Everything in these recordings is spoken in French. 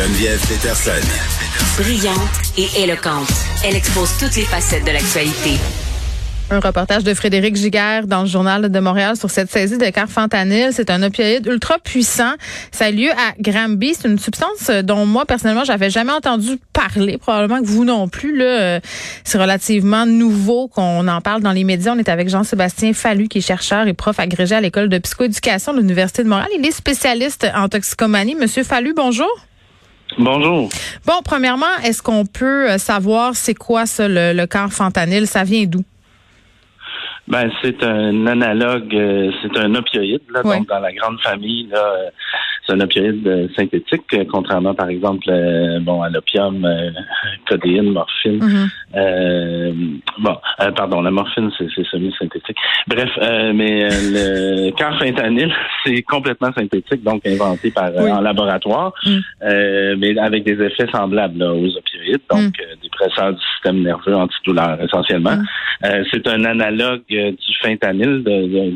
Geneviève Peterson. Brillante et éloquente, elle expose toutes les facettes de l'actualité. Un reportage de Frédéric Giguère dans le journal de Montréal sur cette saisie de carfentanil. C'est un opioïde ultra puissant. Ça a lieu à Granby. C'est une substance dont moi, personnellement, j'avais jamais entendu parler. Probablement que vous non plus. Là, c'est relativement nouveau qu'on en parle dans les médias. On est avec Jean-Sébastien Fallu, qui est chercheur et prof agrégé à l'école de psychoéducation de l'Université de Montréal. Il est spécialiste en toxicomanie. Monsieur Fallu, bonjour. Bonjour. Bon, premièrement, est-ce qu'on peut savoir c'est quoi ça, le, le carfentanil? Ça vient d'où? Ben, c'est un analogue, euh, c'est un opioïde, là, donc dans la grande famille, là, euh, c'est un opioïde euh, synthétique, contrairement par exemple bon, à l'opium, codéine, morphine. Mm-hmm. bon, pardon, la morphine, c'est, semi-synthétique. Bref, mais le carfentanil, c'est complètement synthétique, donc inventé par en laboratoire, mm. mais avec des effets semblables aux opioïdes, donc mm. des presseurs du système nerveux antidouleur essentiellement. Mm. c'est un analogue du fentanyl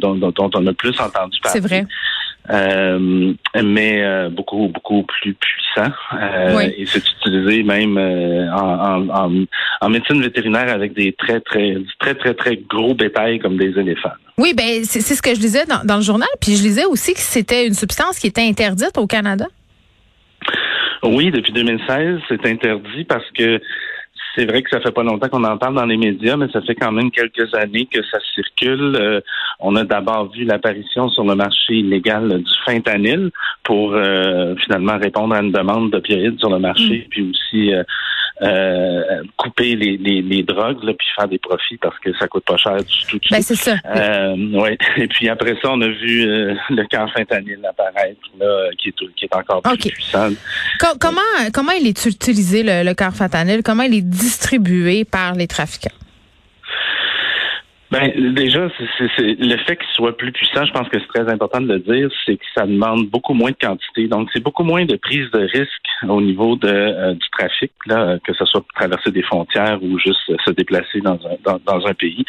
dont, on a plus entendu parler. C'est vrai. Euh, mais euh, beaucoup beaucoup plus puissant euh, et c'est utilisé même en, médecine vétérinaire avec des très très très très très gros bétails comme des éléphants. Oui, ben c'est ce que je lisais dans, dans le journal, puis je lisais aussi que c'était une substance qui était interdite au Canada. Oui, depuis 2016, c'est interdit parce que c'est vrai que ça fait pas longtemps qu'on en parle dans les médias, mais ça fait quand même quelques années que ça circule. Euh, on a d'abord vu l'apparition sur le marché illégal du fentanyl pour euh, finalement répondre à une demande d'opioïdes sur le marché, mm. puis aussi euh, couper les, les, les drogues là, puis faire des profits parce que ça coûte pas cher du tout. Ben, c'est ça. Euh, ouais. Et puis après ça, on a vu euh, le camp fentanyl apparaître là, qui est qui est encore plus puissant. comment comment il est utilisé le, le fentanyl? Comment il est distribué par les trafiquants? Ben, déjà, c'est, le fait qu'il soit plus puissant, je pense que c'est très important de le dire, c'est que ça demande beaucoup moins de quantité. Donc, c'est beaucoup moins de prise de risque au niveau de, euh, du trafic, là, que ce soit pour traverser des frontières ou juste se déplacer dans un, dans, un pays.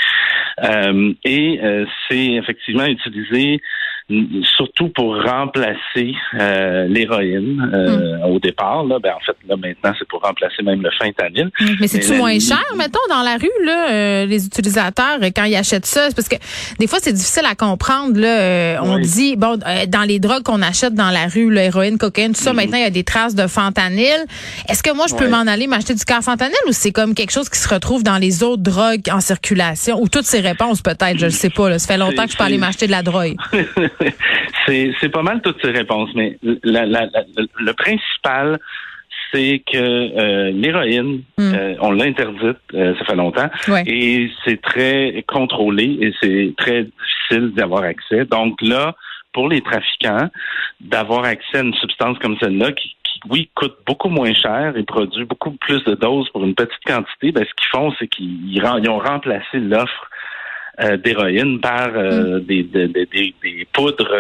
Euh, et euh, c'est effectivement utilisé surtout pour remplacer euh, l'héroïne euh, au départ. Là, ben, en fait, là, maintenant, c'est pour remplacer même le fentanyl. Mais c'est-tu moins cher, mettons, dans la rue, là, euh, les utilisateurs, quand ils achètent ça? Parce que des fois, c'est difficile à comprendre. Là, on dit, bon, dans les drogues qu'on achète dans la rue, l'héroïne, cocaïne, tout ça, hmm. maintenant, il y a des traces de fentanyl. Est-ce que moi, je peux m'en aller m'acheter du carfentanyl ou c'est comme quelque chose qui se retrouve dans les autres drogues en circulation? Ou toutes ces réponses, peut-être, je ne sais pas. Là. Ça fait longtemps que je peux aller m'acheter de la drogue. c'est pas mal toutes ces réponses, mais le principal, c'est que euh, l'héroïne, hmm. euh, on l'a interdite, euh, ça fait longtemps, et c'est très contrôlé et c'est très difficile d'avoir accès. Donc là, pour les trafiquants, d'avoir accès à une substance comme celle-là qui, oui, coûte beaucoup moins cher et produit beaucoup plus de doses pour une petite quantité, ben, ce qu'ils font, c'est qu'ils ont remplacé l'offre euh, d'héroïne par euh, mm. des, des, des, des, poudres,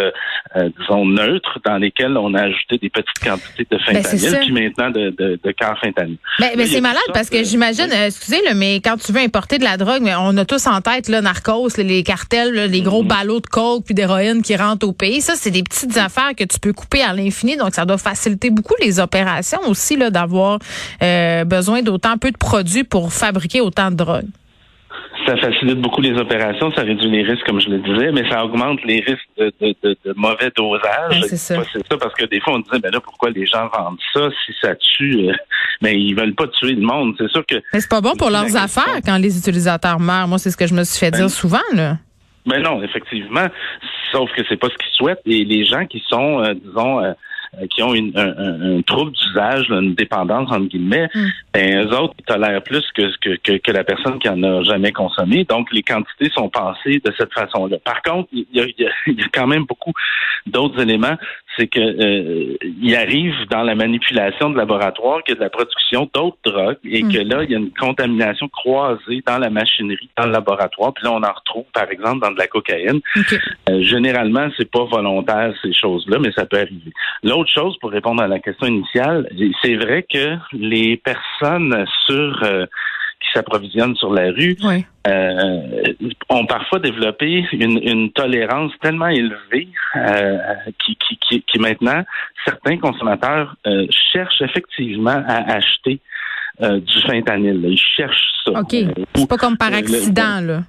euh, disons, neutres dans lesquelles on a ajouté des petites quantités de ben, fentanyl, puis maintenant de, de, de carfentanyl. Ben, mais c'est malade parce que j'imagine, excusez, le mais quand tu veux importer de la drogue, mais on a tous en tête là, Narcos, les cartels, les gros mm-hmm. ballots de coke puis d'héroïne qui rentrent au pays. Ça, c'est des petites affaires que tu peux couper à l'infini, donc ça doit faciliter beaucoup les opérations aussi là d'avoir besoin d'autant peu de produits pour fabriquer autant de drogue ça facilite beaucoup les opérations, ça réduit les risques, comme je le disais, mais ça augmente les risques de, de, de, de mauvais dosage. c'est ça. ça. parce que des fois, on disait, ben là, pourquoi les gens vendent ça si ça tue? mais ben, ils veulent pas tuer le monde. C'est sûr que. Mais c'est pas bon pour leurs affaires quand les utilisateurs meurent. Moi, c'est ce que je me suis fait dire ben, souvent, là. Ben non, effectivement. Sauf que c'est pas ce qu'ils souhaitent. Et les gens qui sont, euh, disons, euh, euh, qui ont une, un, un, trouble d'usage, une dépendance entre guillemets, mm. ben, eux autres ils tolèrent plus que, que, que, la personne qui en a jamais consommé. Donc les quantités sont passées de cette façon-là. Par contre, il y a, il y a quand même beaucoup d'autres éléments c'est que euh, il arrive dans la manipulation de laboratoire a de la production d'autres drogues et que hmm. là, il y a une contamination croisée dans la machinerie, dans le laboratoire. Puis là, on en retrouve, par exemple, dans de la cocaïne. Euh, généralement, c'est pas volontaire, ces choses-là, mais ça peut arriver. L'autre chose, pour répondre à la question initiale, c'est vrai que les personnes sur euh, qui s'approvisionnent sur la rue ont parfois développé une, tolérance tellement élevée qui, qui, qui, maintenant certains consommateurs cherchent effectivement à acheter du fentanyl. Ils cherchent ça. OK. C'est pas comme par accident, là.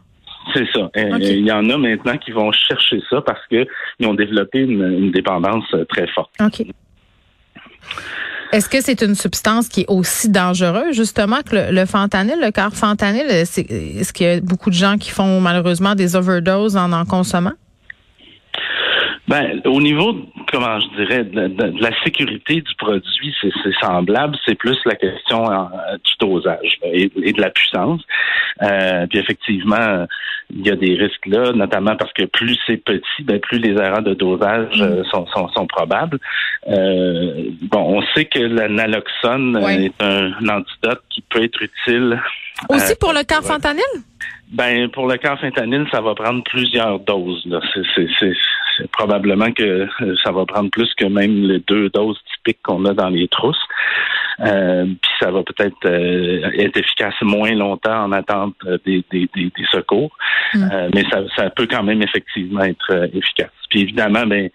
C'est ça. Euh, il y en a maintenant qui vont chercher ça parce qu'ils ont développé une, dépendance euh, très forte. OK. Est-ce que c'est une substance qui est aussi dangereuse, justement, que le, le fentanyl, le carfentanyl? Est-ce qu'il y a beaucoup de gens qui font malheureusement des overdoses en en consommant? Ben, au niveau, comment je dirais, de, la sécurité du produit, c'est semblable. C'est plus la question euh, du dosage et, de la puissance. Euh, puis effectivement, il y a des risques là, notamment parce que plus c'est petit, ben plus les erreurs de dosage euh, sont, sont, sont, probables. Euh, bon, on sait que la naloxone est un, antidote qui peut être utile. Aussi pour le carfentanyl? Ben, pour le carfentanyl, ça va prendre plusieurs doses. C'est probablement que ça va prendre plus que même les deux doses typiques qu'on a dans les trousses. Euh, puis ça va peut-être euh, être efficace moins longtemps en attente euh, des, des, des, secours, mm. mais ça, ça, peut quand même effectivement être efficace. Puis évidemment, ben,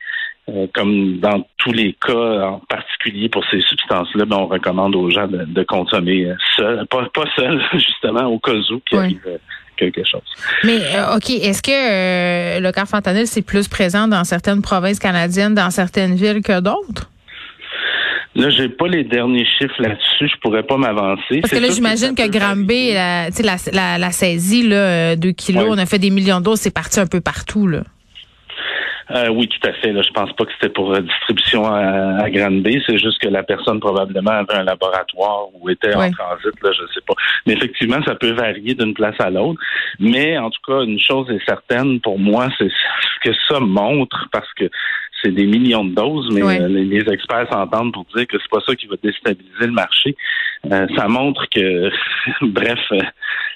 comme dans tous les cas, en particulier pour ces substances-là, ben, on recommande aux gens de, consommer seul, pas, pas seul, justement, au cas où qu'il arrive quelque chose. Mais OK, est-ce que le carfentanyl, c'est plus présent dans certaines provinces canadiennes, dans certaines villes que d'autres? Là, j'ai pas les derniers chiffres là-dessus. Je pourrais pas m'avancer. Parce que là, j'imagine que, Granby, la, la, la, saisie, là, 2 kilos, on a fait des millions d'euros, c'est parti un peu partout, là. Euh, oui, tout à fait. Là, je pense pas que c'était pour euh, distribution à, à Granby. C'est juste que la personne probablement avait un laboratoire ou était en transit. Là, je sais pas. Mais effectivement, ça peut varier d'une place à l'autre. Mais en tout cas, une chose est certaine pour moi, c'est ce que ça montre parce que c'est des millions de doses, mais euh, les, experts s'entendent pour dire que c'est pas ça qui va déstabiliser le marché. Euh, ça montre que, bref, euh,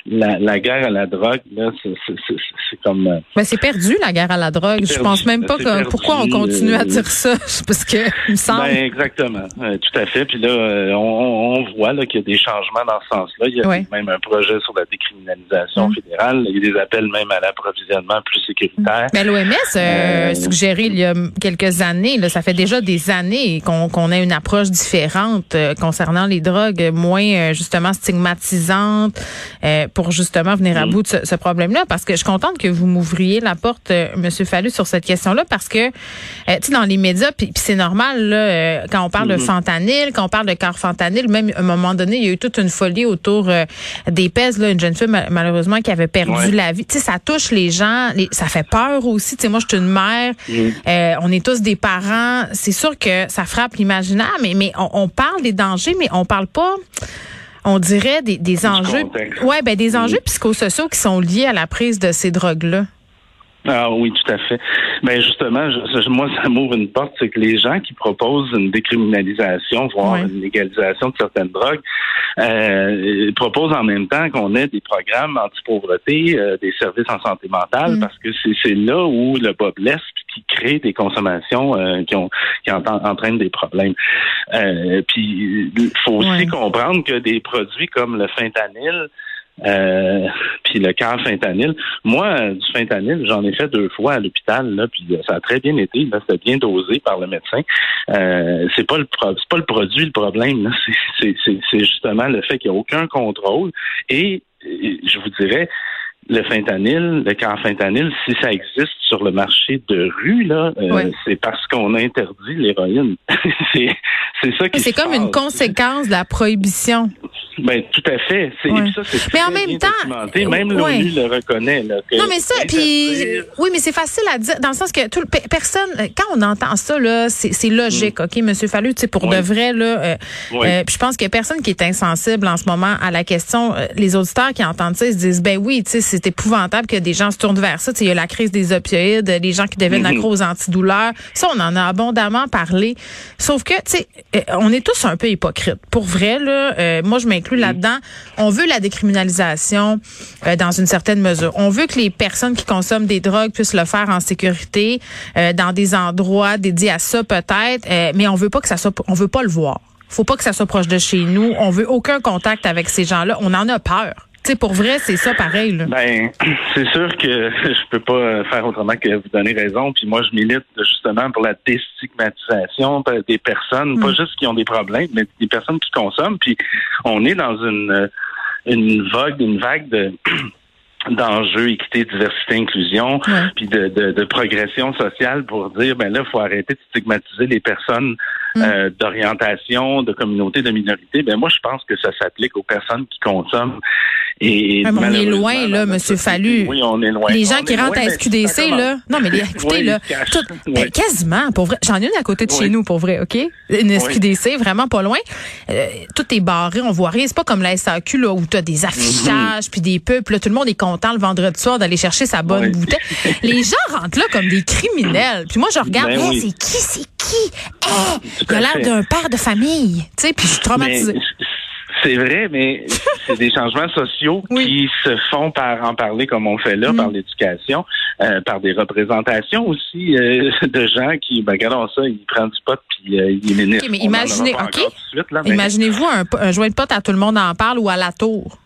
la, guerre à la drogue, là, c'est comme. Mais c'est perdu la guerre à la drogue. Je pense même pas que pourquoi on continue à dire ça, parce que il me semble. Ben, exactement, tout à fait. Puis là, on, voit là qu'il y a des changements dans ce sens-là. Il y a même un projet sur la décriminalisation mm. fédérale. Il y a des appels même à l'approvisionnement plus sécuritaire. Mais l'OMS suggéré il y a quelques quelques années, là, ça fait déjà des années qu'on a une approche différente euh, concernant les drogues, moins euh, justement stigmatisante euh, pour justement venir à mm. bout de ce, problème-là. Parce que je suis contente que vous m'ouvriez la porte, Monsieur Fallu, sur cette question-là, parce que tu sais dans les médias, puis c'est normal là, quand on parle de mm-hmm. fentanyl, quand on parle de carfentanyl, même à un moment donné, il y a eu toute une folie autour des pèses, là, une jeune fille malheureusement qui avait perdu la vie. Tu sais, ça touche les gens, ça fait peur aussi. Tu sais, moi, je suis une mère, mm. on est tous des parents, c'est sûr que ça frappe l'imaginaire, mais, mais on, parle des dangers, mais on parle pas on dirait des, enjeux ouais ben des enjeux psychosociaux qui sont liés à la prise de ces drogues là. Ah oui, tout à fait. Mais ben, justement, moi, ça m'ouvre une porte, c'est que les gens qui proposent une décriminalisation, voire une légalisation de certaines drogues, euh, proposent en même temps qu'on ait des programmes anti-pauvreté, euh, des services en santé mentale, mm. parce que c'est là où le bas blesse, puis qui crée des consommations euh, qui, ont, qui entraînent des problèmes. Euh, puis, il faut aussi comprendre que des produits comme le fentanyl, euh, puis le fentanyl. Moi, du fentanyl, j'en ai fait deux fois à l'hôpital, là, puis ça a très bien été. Là, c'était bien dosé par le médecin. Euh, c'est pas le c'est pas le produit le problème. C'est justement le fait qu'il n'y a aucun contrôle. Et je vous dirais, le fentanyl, le carfentanyl, si ça existe sur le marché de rue, là, euh, c'est parce qu'on a interdit l'héroïne. c'est ça qui C'est comme une conséquence de la prohibition. Ben tout à fait. C'est ça, c'est Mais en même temps, même l'ONU le reconnaît. Là, non, mais ça, puis oui, mais c'est facile à dire dans le sens que tout, personne, quand on entend ça là, c'est logique, mm. ok, Monsieur Fallu, tu sais pour de vrai là. Euh, euh, puis je pense qu'il y a personne qui est insensible en ce moment à la question. Euh, les auditeurs qui entendent ça, ils se disent ben oui, tu sais, c'est épouvantable que des gens se tournent vers ça. Tu sais, il y a la crise des opioïdes, les gens qui deviennent mm-hmm. accros aux antidouleurs. Ça, on en a abondamment parlé. Sauf que, tu sais, on est tous un peu hypocrites. Pour vrai là, moi je là-dedans. On veut la décriminalisation euh, dans une certaine mesure. On veut que les personnes qui consomment des drogues puissent le faire en sécurité, euh, dans des endroits dédiés à ça peut-être, euh, mais on veut pas que ça soit, on veut pas le voir. Faut pas que ça soit proche de chez nous. On veut aucun contact avec ces gens-là. On en a peur. Sais, pour vrai, c'est ça pareil. Là. Ben, c'est sûr que je peux pas faire autrement que vous donner raison. Puis moi, je milite justement pour la déstigmatisation des personnes, pas mm. juste qui ont des problèmes, mais des personnes qui consomment. Puis on est dans une une vague, une vague de d'enjeux, équité, diversité, inclusion, puis de, de, de, progression sociale pour dire ben là, il faut arrêter de stigmatiser les personnes mm. euh, d'orientation, de communauté, de minorité. Ben moi, je pense que ça s'applique aux personnes qui consomment. Et on est loin, là, Monsieur Fallu. Oui, on est loin. Les gens qui rentrent à SQDC, là. Non, mais les, écoutez, là. Ben, quasiment, pour vrai. J'en ai une à côté de chez nous, pour vrai, OK? Une SQDC, vraiment pas loin. Euh, tout est barré, on voit rien. C'est pas comme la SAQ, là, où tu as des affichages, puis des pubs, là, tout le monde est content le vendredi soir d'aller chercher sa bonne bouteille. Les gens rentrent là comme des criminels. Puis moi, je regarde, ben c'est qui, c'est qui? il a l'air d'un père de famille. Tu sais, puis je suis traumatisée. C'est vrai, mais c'est des changements sociaux qui se font par en parler comme on fait là, par mm. l'éducation, euh, par des représentations aussi euh, de gens qui, ben regardons ça, ils prennent du pot puis euh, ils ministre. mais imaginez, Imaginez-vous un, un joint de pot à tout le monde en parle ou à la tour.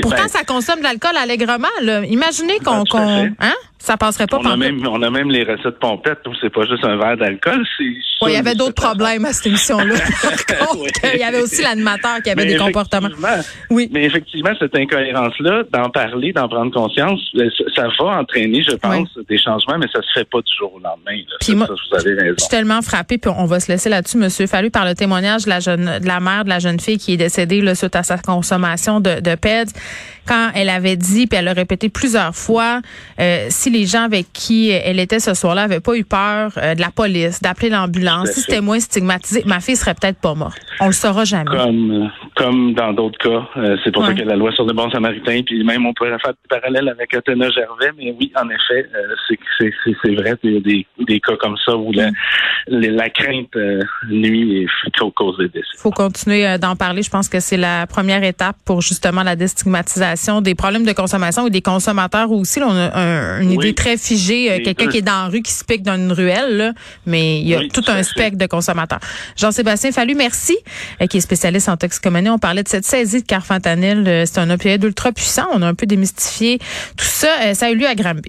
pourtant, ben ça consomme de l'alcool allègrement. Là. Imaginez qu'on, hein? Ça passerait pas on a même On a même les recettes pompettes c'est pas juste un verre d'alcool. Il y avait d'autres problèmes à cette émission-là. il y avait aussi l'animateur qui avait des comportements. Oui. Mais effectivement, cette incohérence-là, d'en parler, d'en prendre conscience, euh, ça va entraîner, je pense, des changements, mais ça se fait pas du jour au lendemain. Puis moi, vous avez raison. Je suis tellement frappée, puis on va se laisser là-dessus, Monsieur Fallu, par le témoignage de la jeune, de la mère de la jeune fille qui est décédée là, suite à sa consommation de, de PEDS, quand elle avait dit, puis elle a répété plusieurs fois, euh, si les gens avec qui elle était ce soir-là n'avaient pas eu peur euh, de la police, d'appeler l'ambulance, si c'était moins stigmatisé, ma fille serait peut-être pas morte. On le saura jamais. Comme, comme dans d'autres cas. Euh, c'est pour ça que la loi sur le bon samaritain, puis même on pourrait faire des parallèles avec Athéna Gervais, mais oui, en effet, euh, c'est vrai, il y a des, des, cas comme ça où la, la, crainte nuit et cause des décès. Il faut continuer d'en parler. Je pense que c'est la première étape pour justement la déstigmatisation des problèmes de consommation ou des consommateurs aussi. on a une idée très figé, euh, quelqu'un qui est dans la rue, qui se pique dans une ruelle, là, mais il y a tout un spectre de consommateurs. Jean-Sébastien Fallu, merci, euh, qui est spécialiste en toxicomanie. On parlait de cette saisie de carfentanil. Euh, c'est un opioïde ultra puissant. On a un peu démystifié tout ça. ça a eu lieu à Granby.